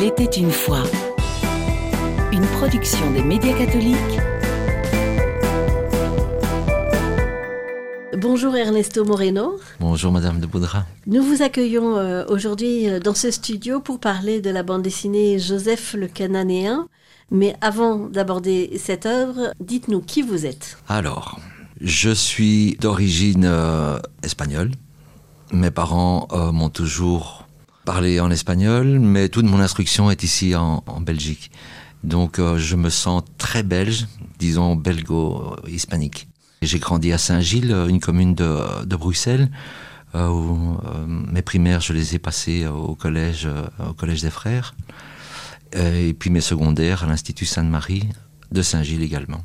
Il était une fois. Une production des médias catholiques. Bonjour Ernesto Moreno. Bonjour Madame de Boudra. Nous vous accueillons euh, aujourd'hui euh, dans ce studio pour parler de la bande dessinée Joseph le Cananéen. Mais avant d'aborder cette œuvre, dites-nous qui vous êtes. Alors, je suis d'origine euh, espagnole. Mes parents euh, m'ont toujours parlé en espagnol, mais toute mon instruction est ici en, en Belgique. Donc euh, je me sens très belge, disons belgo-hispanique. J'ai grandi à Saint-Gilles, une commune de, de Bruxelles, euh, où euh, mes primaires, je les ai passées au collège, euh, au collège des frères, Euh, et puis mes secondaires à l'Institut Sainte-Marie de Saint-Gilles également.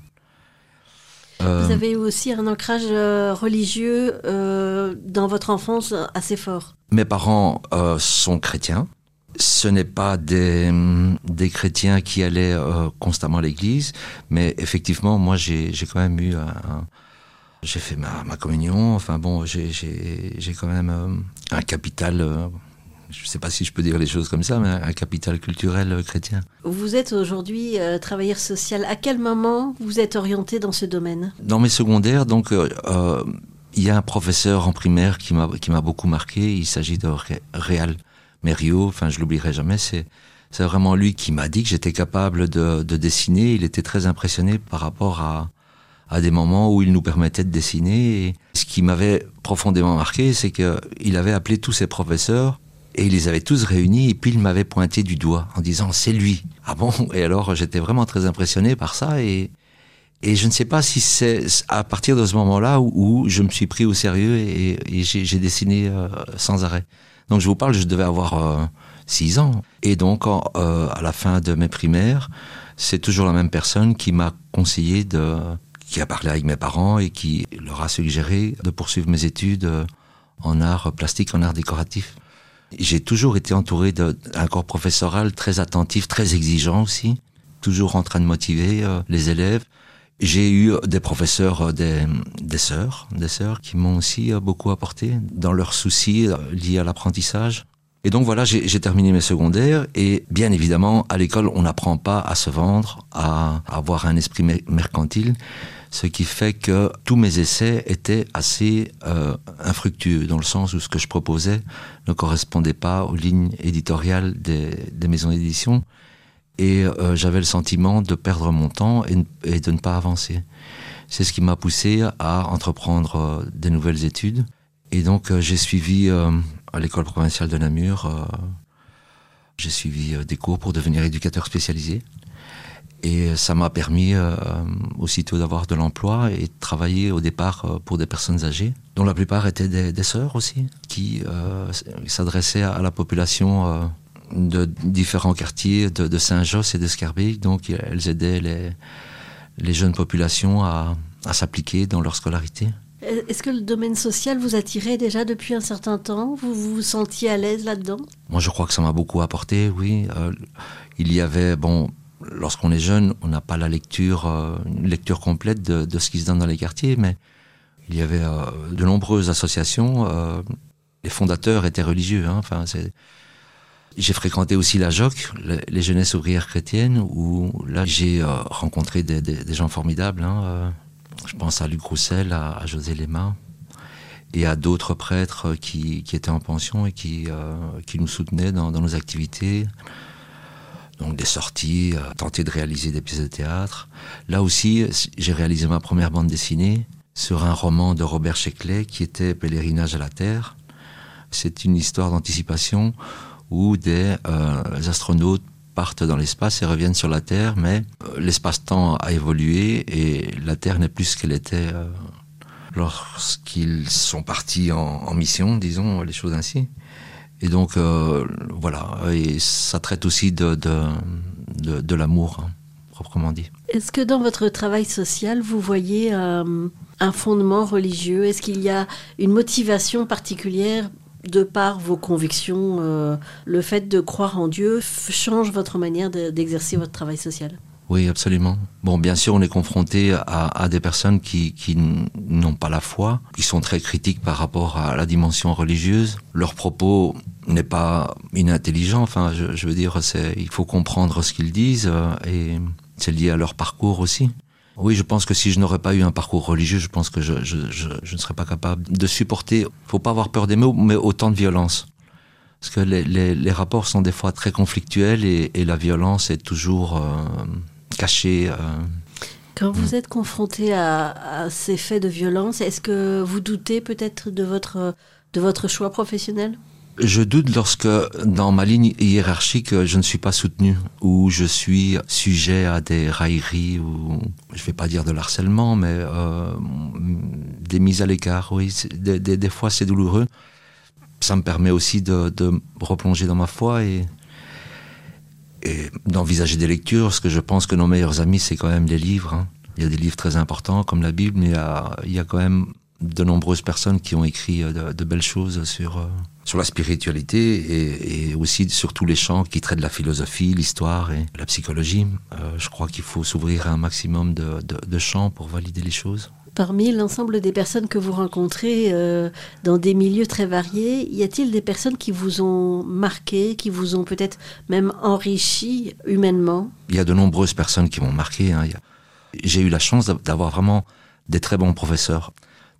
Euh, Vous avez aussi un ancrage euh, religieux euh, dans votre enfance assez fort. Mes parents sont chrétiens. Ce n'est pas des, des chrétiens qui allaient constamment à l'église, mais effectivement, moi, j'ai quand même eu un, j'ai fait ma, ma communion. Enfin bon, j'ai- quand même euh, un capital. euh, je ne sais pas si je peux dire les choses comme ça, mais un, capital culturel chrétien. Vous êtes aujourd'hui euh, travailleur social. À quel moment vous êtes orienté dans ce domaine? Dans mes secondaires, donc, euh, euh, il y a un professeur en primaire qui m'a beaucoup marqué. Il s'agit de Ré- Réal Merio. Enfin, je l'oublierai jamais. C'est c'est vraiment lui qui m'a dit que j'étais capable de, de dessiner. Il était très impressionné par rapport à à des moments où il nous permettait de dessiner. Et ce qui m'avait profondément marqué, c'est que il avait appelé tous ses professeurs et il les avait tous réunis et puis il m'avait pointé du doigt en disant c'est lui. Ah bon? Et alors j'étais vraiment très impressionné par ça et et je ne sais pas si c'est à partir de ce moment-là où, où je me suis pris au sérieux et, et j'ai dessiné euh, sans arrêt. Donc je vous parle, je devais avoir euh, six ans. Et donc en, euh, à la fin de mes primaires, c'est toujours la même personne qui m'a conseillé de, qui a parlé avec mes parents et qui leur a suggéré de poursuivre mes études euh, en art plastique, en art décoratif. J'ai toujours été entouré d'un corps professoral très attentif, très exigeant aussi, toujours en train de motiver euh, les élèves. J'ai eu des professeurs, euh, des, sœurs, des sœurs qui m'ont aussi euh, beaucoup apporté dans leurs soucis euh, liés à l'apprentissage. Et donc voilà, j'ai terminé mes secondaires et bien évidemment, à l'école, on n'apprend pas à se vendre, à avoir un esprit mer- mercantile, ce qui fait que tous mes essais étaient assez euh, infructueux, dans le sens où ce que je proposais ne correspondait pas aux lignes éditoriales des, maisons d'édition et euh, j'avais le sentiment de perdre mon temps et, de ne pas avancer. C'est ce qui m'a poussé à entreprendre euh, des nouvelles études. Et donc j'ai suivi à l'école provinciale de Namur, j'ai suivi des cours pour devenir éducateur spécialisé. Et ça m'a permis euh, aussitôt d'avoir de l'emploi et de travailler au départ euh, pour des personnes âgées, dont la plupart étaient des, des sœurs aussi, qui euh, s'adressaient à la population euh, de différents quartiers de, de Saint-Josse et d'Escarbeil. Donc elles aidaient les, les jeunes populations à, à s'appliquer dans leur scolarité. Est-ce que le domaine social vous attirait déjà depuis un certain temps? Vous vous sentiez à l'aise là-dedans? Moi, je crois que ça m'a beaucoup apporté, oui. Euh, il y avait, bon, lorsqu'on est jeune, on n'a pas la lecture, euh, une lecture complète de, ce qui se donne dans les quartiers, mais il y avait euh, de nombreuses associations. euh, les fondateurs étaient religieux. Hein, enfin. J'ai fréquenté aussi la JOC, le- les jeunesses ouvrières chrétiennes, où là j'ai rencontré des, gens formidables. Hein, je pense à Luc Roussel, à, José Lema et à d'autres prêtres qui, étaient en pension et qui, nous soutenaient dans nos activités. Donc des sorties, euh, tenter de réaliser des pièces de théâtre. Là aussi, j'ai réalisé ma première bande dessinée sur un roman de Robert Sheckley qui était Pèlerinage à la Terre. C'est une histoire d'anticipation où des euh, astronautes partent dans l'espace et reviennent sur la Terre, mais euh, l'espace-temps a évolué et la Terre n'est plus ce qu'elle était lorsqu'ils sont partis en mission, disons les choses ainsi. Et donc euh, voilà, et ça traite aussi de, de, de, l'amour, hein, proprement dit. Est-ce que dans votre travail social, vous voyez euh, un fondement religieux? Est-ce qu'il y a une motivation particulière de par vos convictions euh, Le fait de croire en Dieu change votre manière de- d'exercer votre travail social? Oui, absolument. Bon, bien sûr, on est confronté à, des personnes qui, n'ont pas la foi, qui sont très critiques par rapport à la dimension religieuse. Leurs propos n'est pas inintelligent. Enfin, je, veux dire, il faut comprendre ce qu'ils disent euh, et c'est lié à leur parcours aussi. Oui, je pense que si je n'aurais pas eu un parcours religieux, je pense que je, ne serais pas capable de supporter. Faut pas avoir peur des mots, mais autant de violence. Parce que les, rapports sont des fois très conflictuels et, et la violence est toujours euh, cachée. Euh. Quand vous êtes confronté à, à, ces faits de violence, est-ce que vous doutez peut-être de votre, de votre choix professionnel? Je doute lorsque, dans ma ligne hiérarchique, je ne suis pas soutenu, ou je suis sujet à des railleries, ou je vais pas dire de l'harcèlement, mais euh, des mises à l'écart. Oui, des, des, des, fois c'est douloureux. Ça me permet aussi de, de replonger dans ma foi et, et d'envisager des lectures, parce que je pense que nos meilleurs amis, c'est quand même les livres. Hein. Il y a des livres très importants comme la Bible, mais il y a, il y a quand même de nombreuses personnes qui ont écrit de, de belles choses sur, euh, sur la spiritualité et, aussi sur tous les champs qui traitent de la philosophie, l'histoire et la psychologie. Euh, je crois qu'il faut s'ouvrir à un maximum de, champs pour valider les choses. Parmi l'ensemble des personnes que vous rencontrez euh, dans des milieux très variés, y a-t-il des personnes qui vous ont marqué, qui vous ont peut-être même enrichi humainement? Il y a de nombreuses personnes qui m'ont marqué. Hein. J'ai eu la chance d'avoir vraiment des très bons professeurs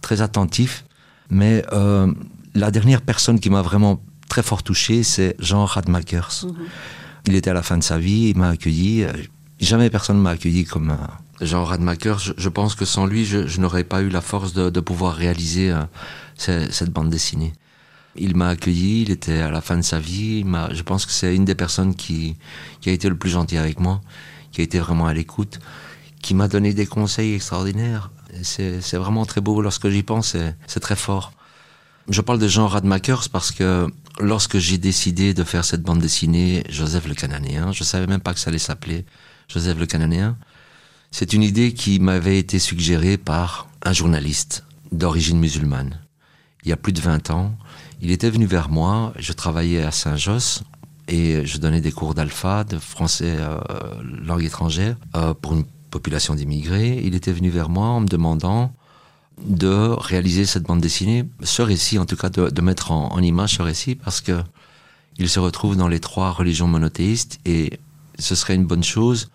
très attentif. Mais euh, la dernière personne qui m'a vraiment très fort touché, c'est Jean Radmakers. -hmm. Il était à la fin de sa vie, il m'a accueilli. Jamais personne m'a accueilli comme euh, Jean Radmakers. Je, pense que sans lui, je, n'aurais pas eu la force de, pouvoir réaliser euh, cette, bande dessinée. Il m'a accueilli, il était à la fin de sa vie. je pense que c'est une des personnes qui, a été le plus gentil avec moi, qui a été vraiment à l'écoute, qui m'a donné des conseils extraordinaires. C'est vraiment très beau lorsque j'y pense, c'est très fort. Je parle de Jean Radmakers parce que lorsque j'ai décidé de faire cette bande dessinée, Joseph le Cananéen, je savais même pas que ça allait s'appeler Joseph le Cananéen. C'est une idée qui m'avait été suggérée par un journaliste d'origine musulmane. Il y a plus de 20 ans, il était venu vers moi, je travaillais à Saint-Josse et je donnais des cours d'alpha, de français euh, langue étrangère, euh, pour une population d'immigrés. Il était venu vers moi en me demandant de réaliser cette bande dessinée, ce récit en tout cas, de, de mettre en, en, image ce récit parce que il se retrouve dans les trois religions monothéistes et ce serait une bonne chose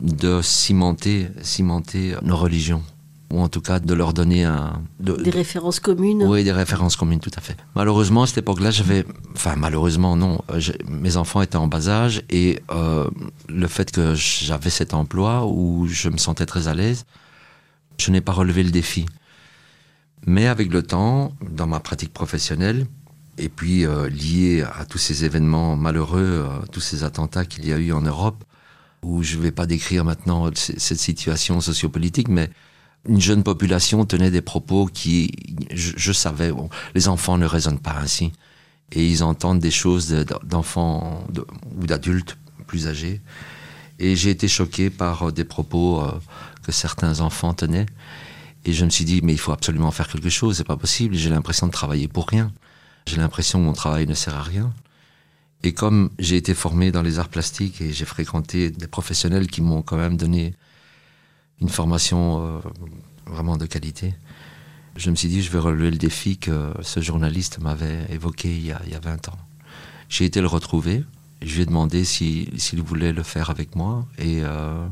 de cimenter, cimenter nos religions ou en tout cas de leur donner un de, des références communes. Oui, des références communes, tout à fait. Malheureusement, à cette époque-là, j'avais, enfin malheureusement non, mes enfants étaient en bas âge et euh, le fait que j'avais cet emploi où je me sentais très à l'aise, je n'ai pas relevé le défi. Mais avec le temps, dans ma pratique professionnelle, et puis euh, lié à tous ces événements malheureux, euh, tous ces attentats qu'il y a eu en Europe, où je ne vais pas décrire maintenant cette situation sociopolitique, mais une jeune population tenait des propos qui, je, savais, les enfants ne raisonnent pas ainsi. Et ils entendent des choses d'enfants de, ou d'adultes plus âgés. Et j'ai été choqué par des propos euh, que certains enfants tenaient. Et je me suis dit, mais il faut absolument faire quelque chose, c'est pas possible. J'ai l'impression de travailler pour rien. J'ai l'impression que mon travail ne sert à rien. Et comme j'ai été formé dans les arts plastiques et j'ai fréquenté des professionnels qui m'ont quand même donné une formation euh, vraiment de qualité. Je me suis dit, je vais relever le défi que ce journaliste m'avait évoqué il y, a, il y a 20 ans. J'ai été le retrouver, je lui ai demandé s'il si, voulait le faire avec moi, et euh,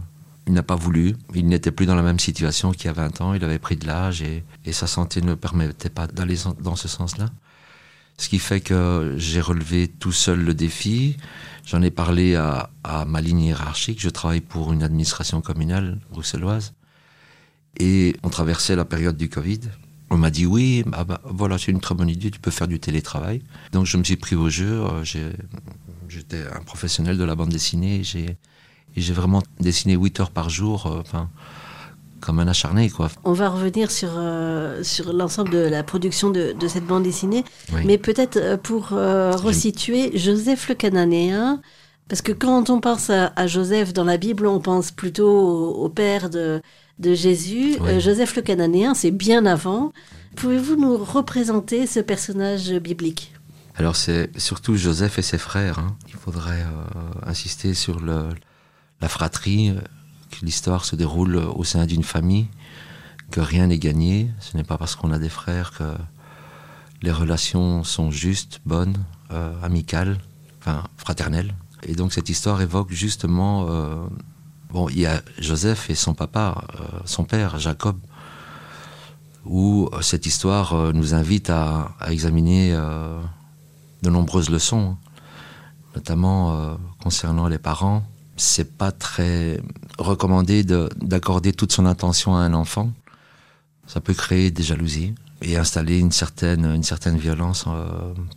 il n'a pas voulu. Il n'était plus dans la même situation qu'il y a 20 ans, il avait pris de l'âge, et, et sa santé ne permettait pas d'aller dans ce sens-là. Ce qui fait que j'ai relevé tout seul le défi. J'en ai parlé à, ma ligne hiérarchique. Je travaille pour une administration communale bruxelloise. Et on traversait la période du Covid. On m'a dit oui, bah, bah, voilà, c'est une très bonne idée, tu peux faire du télétravail. Donc je me suis pris au jeu. J'étais un professionnel de la bande dessinée. J'ai vraiment dessiné 8 heures par jour. Enfin, comme un acharné. Quoi. On va revenir sur, euh, sur l'ensemble de la production de, de cette bande dessinée, oui. mais peut-être euh, pour euh, resituer Joseph le Cananéen, parce que quand on pense à, à, Joseph dans la Bible, on pense plutôt au, au père de, de Jésus. Oui. Euh, Joseph le Cananéen, c'est bien avant. Pouvez-vous nous représenter ce personnage biblique? Alors c'est surtout Joseph et ses frères. Hein. Il faudrait insister sur le, la fratrie l'histoire se déroule au sein d'une famille, que rien n'est gagné. Ce n'est pas parce qu'on a des frères que Les relations sont justes, bonnes, euh, amicales, enfin fraternelles. Et donc cette histoire évoque justement, euh, bon, il y a Joseph et son papa, euh, son père, Jacob, où cette histoire nous invite à, à examiner de nombreuses leçons, notamment concernant les parents. C'est pas très recommandé d'accorder toute son attention à un enfant. Ça peut créer des jalousies et installer une certaine, une certaine violence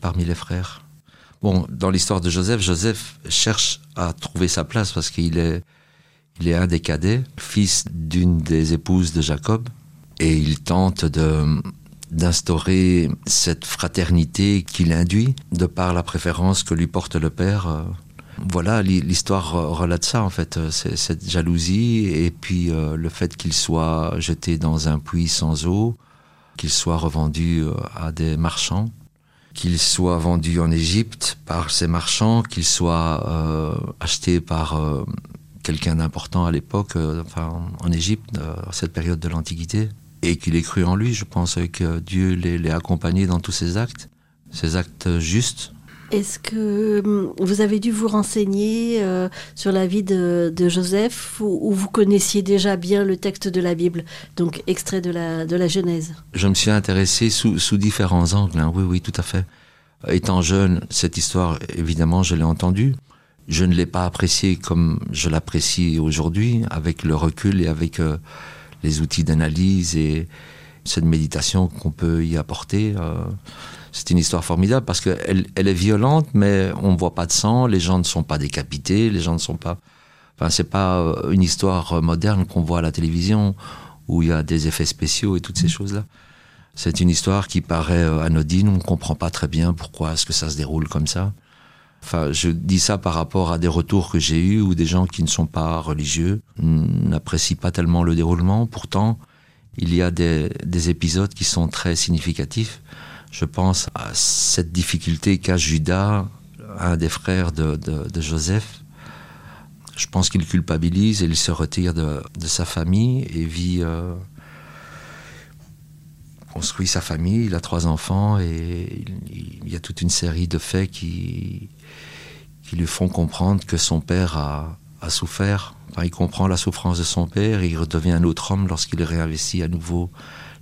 parmi les frères. Bon, dans l'histoire de Joseph, Joseph cherche à trouver sa place parce qu'il est, il est un des cadets, fils d'une des épouses de Jacob, et il tente d'instaurer cette fraternité qu'il induit de par la préférence que lui porte le père. Voilà, l'histoire relate ça en fait, cette jalousie et puis euh, le fait qu'il soit jeté dans un puits sans eau, qu'il soit revendu euh, à des marchands qu'il soit vendu en Égypte par ces marchands, qu'il soit euh, acheté par euh, quelqu'un d'important à l'époque, euh, enfin en Égypte, cette période de l'Antiquité, et qu'il ait cru en lui. Je pense que Dieu l'ait accompagné dans tous ses actes, ses actes justes, est-ce que hum, vous avez dû vous renseigner euh, sur la vie de, Joseph ou, vous connaissiez déjà bien le texte de la Bible, donc extrait de la, de la Genèse? Je me suis intéressé sous, différents angles, hein. oui, oui, tout à fait. Étant jeune, cette histoire, évidemment, je l'ai entendue. Je ne l'ai pas appréciée comme je l'apprécie aujourd'hui, avec le recul et avec euh, les outils d'analyse et cette méditation qu'on peut y apporter. Euh, c'est une histoire formidable parce qu'elle elle est violente, mais on ne voit pas de sang, les gens ne sont pas décapités, les gens ne sont pas. Enfin, c'est pas euh, une histoire moderne qu'on voit à la télévision où il y a des effets spéciaux et toutes ces choses-là. C'est une histoire qui paraît euh, anodine, on ne comprend pas très bien pourquoi est-ce que ça se déroule comme ça. Enfin, je dis ça par rapport à des retours que j'ai eus où des gens qui ne sont pas religieux n'apprécient pas tellement le déroulement. Pourtant, il y a des épisodes qui sont très significatifs je pense à cette difficulté qu'a Judas, un des frères de, Joseph. Je pense qu'il culpabilise et il se retire de, sa famille et vit, euh, construit sa famille. Il a trois enfants et il, y a toute une série de faits qui, qui lui font comprendre que son père a, souffert. Il comprend la souffrance de son père il redevient un autre homme lorsqu'il réinvestit à nouveau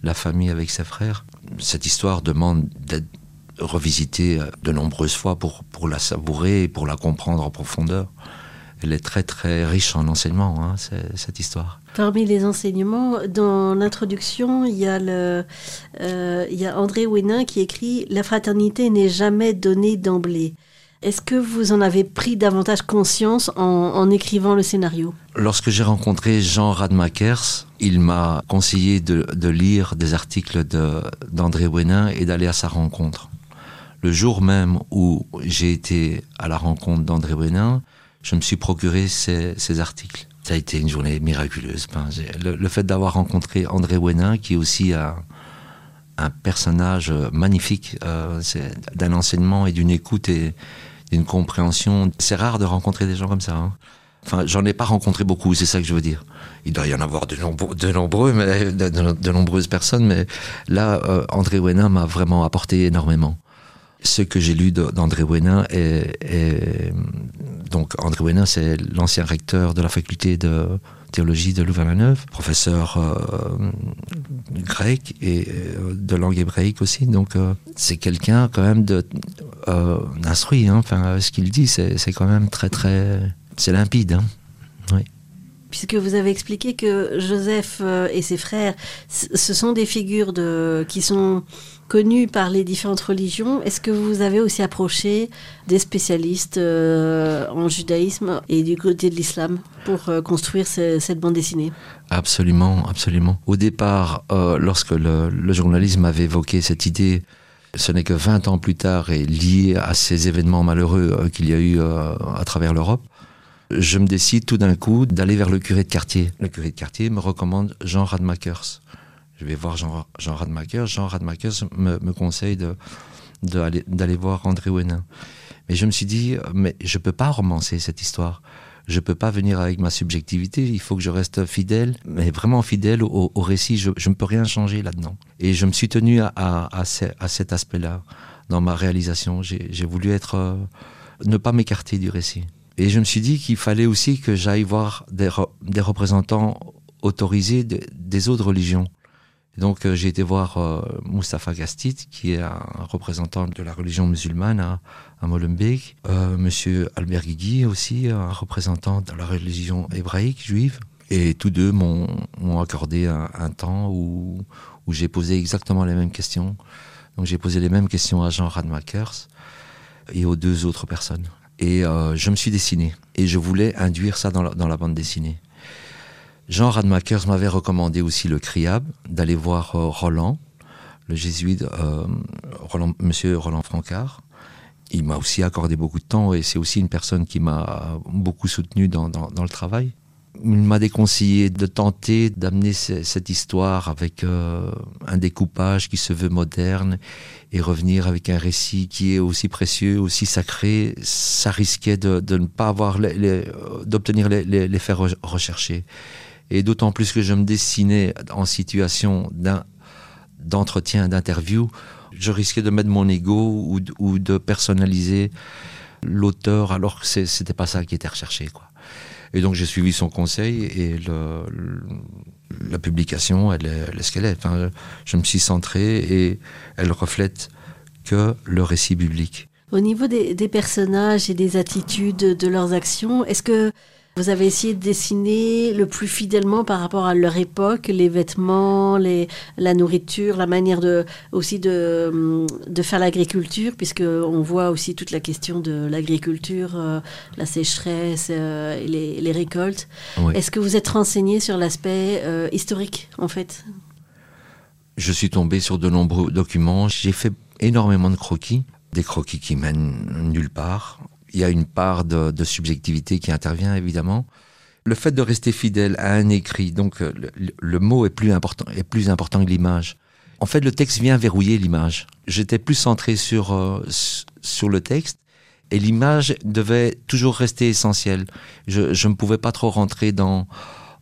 la famille avec ses frères. Cette histoire demande d'être revisitée de nombreuses fois pour, pour la savourer pour la comprendre en profondeur. Elle est très très riche en enseignements, hein, cette histoire. Parmi les enseignements, dans l'introduction, il, y a euh, il y a André Hénin qui écrit La fraternité n'est jamais donnée d'emblée. Est-ce que vous en avez pris davantage conscience en, écrivant le scénario? Lorsque j'ai rencontré Jean Radmakers, il m'a conseillé de, lire des articles d'André Wénin et d'aller à sa rencontre. Le jour même où j'ai été à la rencontre d'André Wénin, je me suis procuré ces, articles. Ça a été une journée miraculeuse. Le, fait d'avoir rencontré André Wénin, qui est aussi un, personnage magnifique, euh, d'un enseignement et d'une écoute et, une compréhension. C'est rare de rencontrer des gens comme ça. Hein. Enfin, j'en ai pas rencontré beaucoup, c'est ça que je veux dire. Il doit y en avoir de, nombreux, de, mais de, nombreuses personnes, mais là, euh, André Wénin m'a vraiment apporté énormément. Ce que j'ai lu d'André Wénin est, donc André Wénin, c'est l'ancien recteur de la faculté de théologie de Louvain-la-Neuve, professeur euh, grec et euh, de langue hébraïque aussi. Donc euh, c'est quelqu'un quand même de instruit. Hein. Enfin, ce qu'il dit, c'est quand même très très, c'est limpide. Hein. Oui puisque vous avez expliqué que Joseph et ses frères, ce sont des figures de, qui sont connu par les différentes religions. Est-ce que vous avez aussi approché des spécialistes euh, en judaïsme et du côté de l'islam pour euh, construire cette bande dessinée? Absolument, absolument. Au départ, euh, lorsque le, journalisme avait évoqué cette idée, ce n'est que 20 ans plus tard et lié à ces événements malheureux qu'il y a eu à travers l'Europe, je me décide tout d'un coup d'aller vers le curé de quartier. Le curé de quartier me recommande Jean Radmakers. Je vais voir Jean, Jean Radmakers. Jean Radmakers me, conseille d'aller de, voir André Wénin. Mais je me suis dit, mais je peux pas romancer cette histoire. je peux pas venir avec ma subjectivité, il faut que je reste fidèle, mais vraiment fidèle au, récit, je ne peux rien changer là-dedans. Et je me suis tenu à, à, cet aspect-là dans ma réalisation. J'ai voulu être, euh, ne pas m'écarter du récit. Et je me suis dit qu'il fallait aussi que j'aille voir des représentants autorisés des autres religions. Donc euh, j'ai été voir euh, Mustafa Gastit, qui est un représentant de la religion musulmane à, Molenbeek. Euh, Monsieur Albert Guigui aussi, un représentant de la religion hébraïque juive. Et tous deux m'ont accordé un, temps où, j'ai posé exactement les mêmes questions. Donc j'ai posé les mêmes questions à Jean Radmakers et aux deux autres personnes. Et euh, je me suis dessiné. Et je voulais induire ça dans la bande dessinée. Jean Radmakers m'avait recommandé aussi le CRIAB, d'aller voir euh, Roland, le jésuite, euh, Roland, monsieur Roland Francard. Il m'a aussi accordé beaucoup de temps et c'est aussi une personne qui m'a beaucoup soutenu dans, dans, le travail il m'a déconseillé de tenter d'amener cette histoire avec euh, un découpage qui se veut moderne et revenir avec un récit qui est aussi précieux, aussi sacré. Ça risquait de, ne pas avoir d'obtenir les, les, faits recherchés. Et d'autant plus que je me dessinais en situation d'entretien, d'interview, je risquais de mettre mon ego ou, de personnaliser l'auteur alors que c'était pas ça qui était recherché. Et donc j'ai suivi son conseil et la publication, elle est, ce qu'elle est. Je me suis centré et elle reflète que le récit biblique. Au niveau des personnages et des attitudes de leurs actions, est-ce que vous avez essayé de dessiner le plus fidèlement par rapport à leur époque, les vêtements, les, la nourriture, la manière de, aussi de, de faire l'agriculture, puisque on voit aussi toute la question de l'agriculture, euh, la sécheresse euh, et les, les récoltes. Est-ce que vous êtes renseigné sur l'aspect euh, historique, en fait? Je suis tombé sur de nombreux documents. J'ai fait énormément de croquis, des croquis qui mènent nulle part il y a une part de, subjectivité qui intervient évidemment. Le fait de rester fidèle à un écrit, donc euh, le, mot est plus important, est plus important que l'image. En fait, le texte vient verrouiller l'image. J'étais plus centré sur euh, sur le texte et l'image devait toujours rester essentielle. Je je ne pouvais pas trop rentrer dans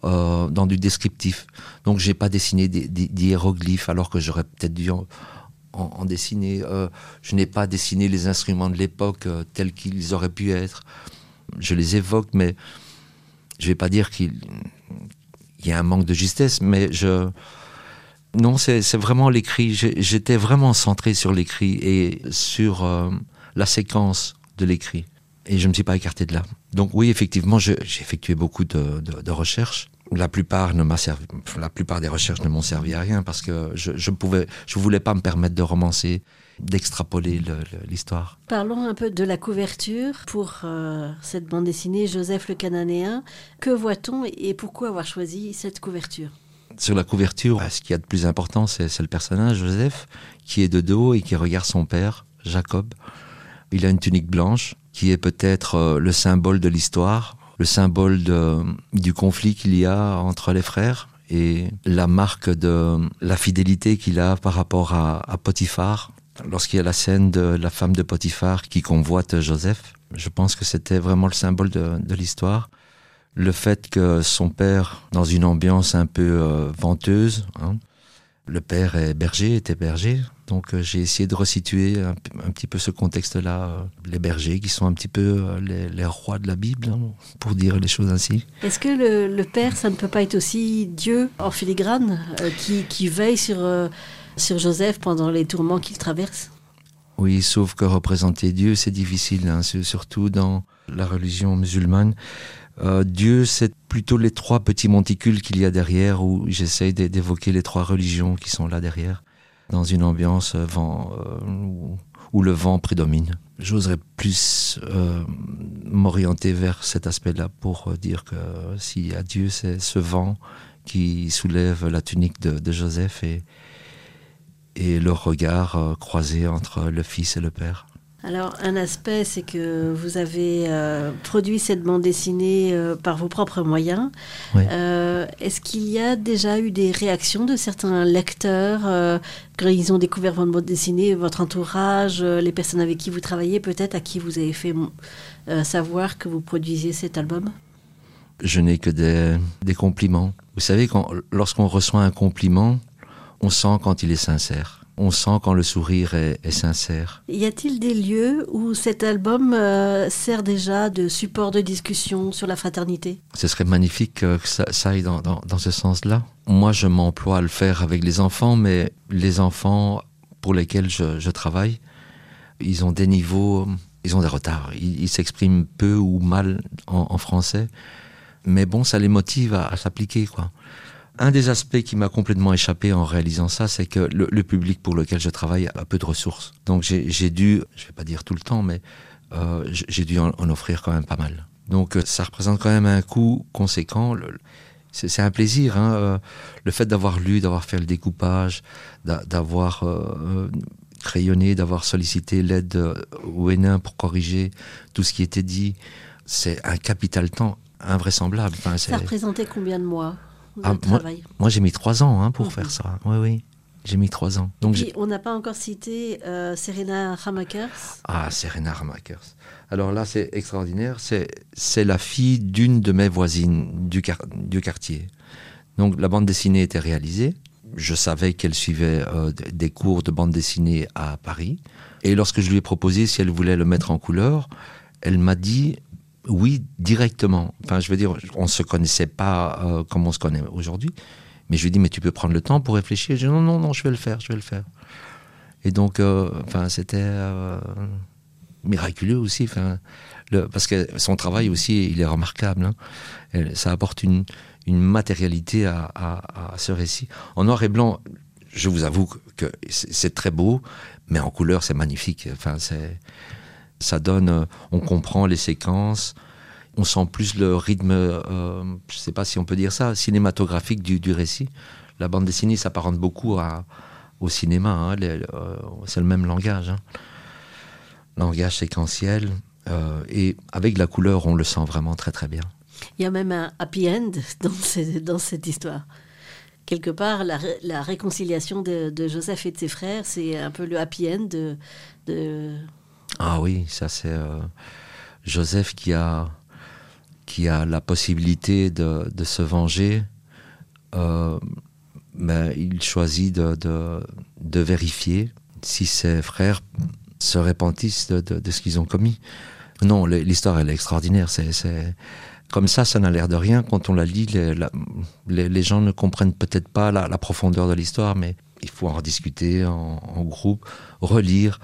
euh, dans du descriptif. Donc j'ai pas dessiné des, hiéroglyphes alors que j'aurais peut-être dû en, dessiner. Euh, je n'ai pas dessiné les instruments de l'époque euh, tels qu'ils auraient pu être. Je les évoque, mais je ne vais pas dire qu'il y a un manque de justesse, mais je... Non, c'est vraiment l'écrit. J'étais vraiment centré sur l'écrit et sur euh, la séquence de l'écrit. Et je ne me suis pas écarté de là. Donc oui, effectivement, j'ai effectué beaucoup de recherches la plupart ne m'a servi, la plupart des recherches ne m'ont servi à rien parce que je, je pouvais, je voulais pas me permettre de romancer, d'extrapoler l'histoire. Parlons un peu de la couverture pour euh, cette bande dessinée Joseph le Cananéen. Que voit-on et pourquoi avoir choisi cette couverture? Sur la couverture, ce qu'il y a de plus important, c'est le personnage Joseph qui est de dos et qui regarde son père, Jacob. Il a une tunique blanche qui est peut-être euh, le symbole de l'histoire le symbole du conflit qu'il y a entre les frères et la marque de la fidélité qu'il a par rapport à, Potiphar. Lorsqu'il y a la scène de la femme de Potiphar qui convoite Joseph, je pense que c'était vraiment le symbole de, l'histoire. Le fait que son père, dans une ambiance un peu euh, venteuse, hein, le père est berger, était berger, donc euh, j'ai essayé de resituer un, petit peu ce contexte-là, euh, les bergers qui sont un petit peu euh, les, rois de la Bible, hein, pour dire les choses ainsi. Est-ce que le, père, ça ne peut pas être aussi Dieu en filigrane, qui, veille sur, sur Joseph pendant les tourments qu'il traverse? Oui, sauf que représenter Dieu, c'est difficile, hein, surtout dans la religion musulmane. Dieu, c'est plutôt les trois petits monticules qu'il y a derrière, où j'essaye d'évoquer les trois religions qui sont là derrière dans une ambiance euh, vent, euh, où, le vent prédomine. J'oserais plus euh, m'orienter vers cet aspect-là pour dire que si à Dieu, c'est ce vent qui soulève la tunique de, Joseph et, et le regard croisé entre le Fils et le Père. Alors, un aspect, c'est que vous avez euh, produit cette bande dessinée euh, par vos propres moyens. Euh, est-ce qu'il y a déjà eu des réactions de certains lecteurs quand ils ont découvert votre bande dessinée, votre entourage, les personnes avec qui vous travaillez, peut-être à qui vous avez fait savoir que vous produisiez cet album? Je n'ai que des, des compliments. Vous savez, lorsqu'on reçoit un compliment, on sent quand il est sincère. On sent quand le sourire est, est sincère. Y a-t-il des lieux où cet album euh, sert déjà de support de discussion sur la fraternité? Ce serait magnifique que ça, ça aille dans, dans, dans ce sens-là. Moi, je m'emploie à le faire avec les enfants, mais les enfants pour lesquels je, je travaille, ils ont des niveaux, ils ont des retards. Ils, s'expriment peu ou mal en, en, français, mais bon, ça les motive à, à s'appliquer, quoi. Un des aspects qui m'a complètement échappé en réalisant ça, c'est que le, le, public pour lequel je travaille a peu de ressources. Donc j'ai dû, je vais pas dire tout le temps, mais euh, j'ai dû en, en, offrir quand même pas mal. Donc ça représente quand même un coût conséquent. C'est un plaisir, hein, euh, le fait d'avoir lu, d'avoir fait le découpage, d'avoir euh, crayonné, d'avoir sollicité l'aide au Hénin pour corriger tout ce qui était dit. C'est un capital temps invraisemblable. Enfin, ça représentait combien de mois? Ah, moi, moi j'ai mis trois ans hein, pour mmh. faire ça. Oui, oui. J'ai mis trois ans. Donc Et puis, on n'a pas encore cité euh, Serena Ramakers. Ah, Serena Ramakers. Alors là, c'est extraordinaire. C'est la fille d'une de mes voisines du, car du quartier. Donc la bande dessinée était réalisée. Je savais qu'elle suivait euh, des cours de bande dessinée à Paris. Et lorsque je lui ai proposé si elle voulait le mettre en couleur, elle m'a dit oui, directement. Enfin, je veux dire, on ne se connaissait pas euh, comme on se connaît aujourd'hui. Mais je lui dit, mais tu peux prendre le temps pour réfléchir. Je dit, non, non, non, je vais le faire, je vais le faire. Et donc, euh, c'était euh, miraculeux aussi. Parce que son travail aussi, il est remarquable. Hein. Ça apporte une, matérialité à, à, à, ce récit. En noir et blanc, je vous avoue que c'est très beau, mais en couleur, c'est magnifique. Enfin, c'est ça donne, euh, on comprend les séquences, on sent plus le rythme, euh, je ne sais pas si on peut dire ça, cinématographique du, du récit. La bande dessinée s'apparente beaucoup au cinéma, hein, euh, c'est le même langage. Hein. Langage séquentiel, et avec la couleur, on le sent vraiment très très bien. Il y a même un happy end dans, dans cette histoire. Quelque part, la, la réconciliation de, de, Joseph et de ses frères, c'est un peu le happy end de, de ah oui, ça c'est euh, Joseph qui a, qui a la possibilité de, de se venger. Euh, mais il choisit de, de, vérifier si ses frères se repentissent de, ce qu'ils ont commis. Non, l'histoire elle est extraordinaire. C'est comme ça, ça n'a l'air de rien. Quand on la lit, les, les, gens ne comprennent peut-être pas la, profondeur de l'histoire, mais il faut en discuter en, en groupe, relire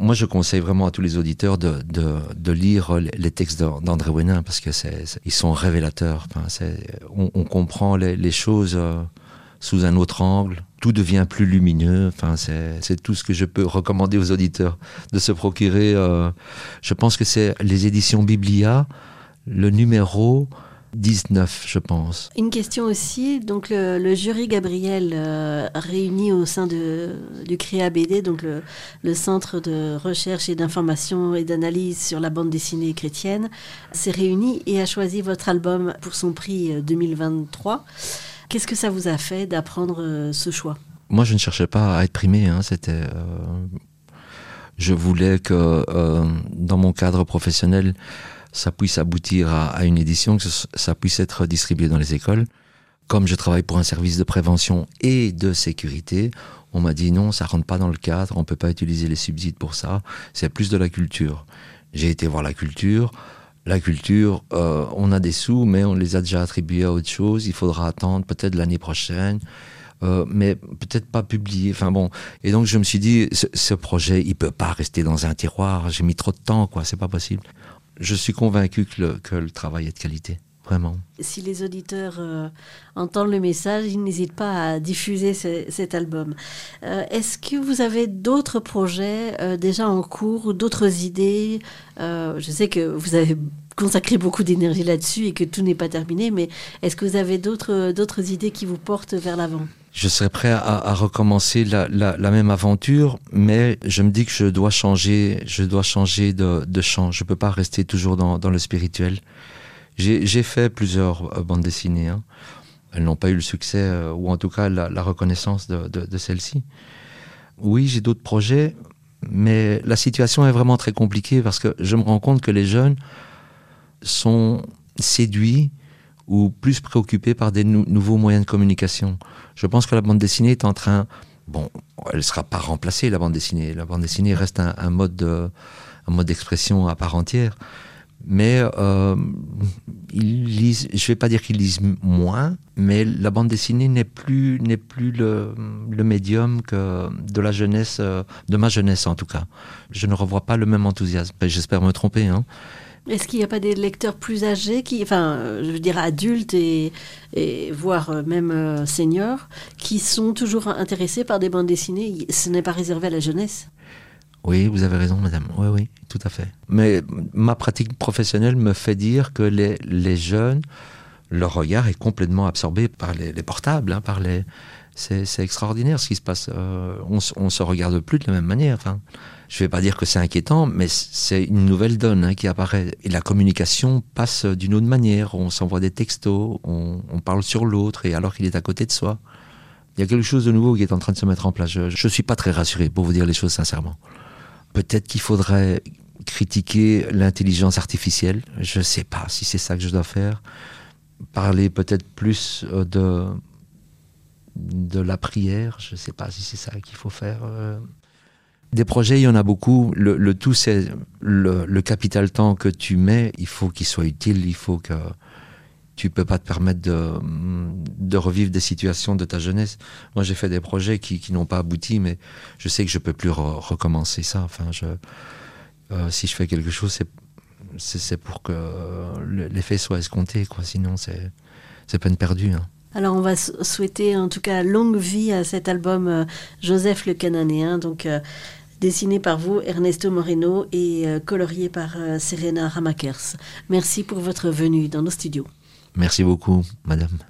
moi, je conseille vraiment à tous les auditeurs de, de, lire les textes d'André Hénin parce que c'est, ils sont révélateurs. On, comprend les, choses euh, sous un autre angle. Tout devient plus lumineux. C'est tout ce que je peux recommander aux auditeurs de se procurer. Euh, je pense que c'est les éditions Biblia, le numéro 19, je pense. Une question aussi, donc le, le jury Gabriel euh, réuni au sein de, du CREA-BD, donc le, le, Centre de recherche et d'information et d'analyse sur la bande dessinée chrétienne, s'est réuni et a choisi votre album pour son prix 2023. Euh, Qu'est-ce que ça vous a fait d'apprendre euh, ce choix? Moi, je ne cherchais pas à être primé, hein, c'était... Euh, je voulais que euh, dans mon cadre professionnel, ça puisse aboutir à, une édition, que ça puisse être distribué dans les écoles. Comme je travaille pour un service de prévention et de sécurité, on m'a dit non, ça rentre pas dans le cadre, on peut pas utiliser les subsides pour ça, c'est plus de la culture. J'ai été voir la culture. La culture, euh, on a des sous, mais on les a déjà attribués à autre chose. Il faudra attendre peut-être l'année prochaine. Euh, mais peut-être pas publié. Enfin bon, et donc je me suis dit, ce, ce projet, il peut pas rester dans un tiroir. J'ai mis trop de temps, quoi. C'est pas possible je suis convaincu que le, travail est de qualité. Vraiment. Si les auditeurs euh, entendent le message, ils n'hésitent pas à diffuser ce, cet album. Euh, Est-ce que vous avez d'autres projets euh, déjà en cours ou d'autres idées Je sais que vous avez consacré beaucoup d'énergie là-dessus et que tout n'est pas terminé, mais est-ce que vous avez d'autres idées qui vous portent vers l'avant? Je serais prêt à, recommencer la, même aventure, mais je me dis que je dois changer, je dois changer de, de champ. Je peux pas rester toujours dans, le spirituel. J'ai fait plusieurs euh, bandes dessinées. Hein. Elles n'ont pas eu le succès, euh, ou en tout cas la, reconnaissance de, de, de celle-ci. Oui, j'ai d'autres projets, mais la situation est vraiment très compliquée parce que je me rends compte que les jeunes sont séduit ou plus préoccupé par des nouveaux moyens de communication. Je pense que la bande dessinée est en train, bon, elle ne sera pas remplacée la bande dessinée. La bande dessinée reste un, mode d'expression à part entière. Mais euh, ils lisent, je ne vais pas dire qu'ils lisent moins, mais la bande dessinée n'est plus, plus le, le, médium que de la jeunesse, euh, de ma jeunesse en tout cas. Je ne revois pas le même enthousiasme. J'espère me tromper. Hein. Est-ce qu'il n'y a pas des lecteurs plus âgés, qui, enfin, euh, je veux dire adultes et, voire euh, même euh, seniors, qui sont toujours intéressés par des bandes dessinées? Ce n'est pas réservé à la jeunesse oui, vous avez raison, madame. Oui, oui, tout à fait. Mais ma pratique professionnelle me fait dire que les, les jeunes, leur regard est complètement absorbé par les, portables, hein, par les. C'est extraordinaire ce qui se passe. on, on se regarde plus de la même manière. Enfin, je ne vais pas dire que c'est inquiétant, mais c'est une nouvelle donne hein, qui apparaît. Et la communication passe d'une autre manière. On s'envoie des textos, on, parle sur l'autre, et alors qu'il est à côté de soi. Il y a quelque chose de nouveau qui est en train de se mettre en place. Je ne suis pas très rassuré, pour vous dire les choses sincèrement. Peut-être qu'il faudrait critiquer l'intelligence artificielle. Je ne sais pas si c'est ça que je dois faire. Parler peut-être plus euh, de, de la prière. Je ne sais pas si c'est ça qu'il faut faire. Des projets, il y en a beaucoup. Le, tout, c'est le, capital temps que tu mets, il faut qu'il soit utile, il faut que tu peux pas te permettre de, revivre des situations de ta jeunesse. Moi, j'ai fait des projets qui, n'ont pas abouti, mais je sais que je peux plus recommencer ça. Enfin, euh, si je fais quelque chose, c'est c'est pour que l'effet soit escompté, quoi. Sinon, c'est peine perdue. Hein. Alors on va souhaiter en tout cas longue vie à cet album euh, Joseph le Cananéen. Donc euh, dessiné par vous, Ernesto Moreno, et euh, colorié par euh, Serena Ramakers. Merci pour votre venue dans nos studios. Merci beaucoup, madame.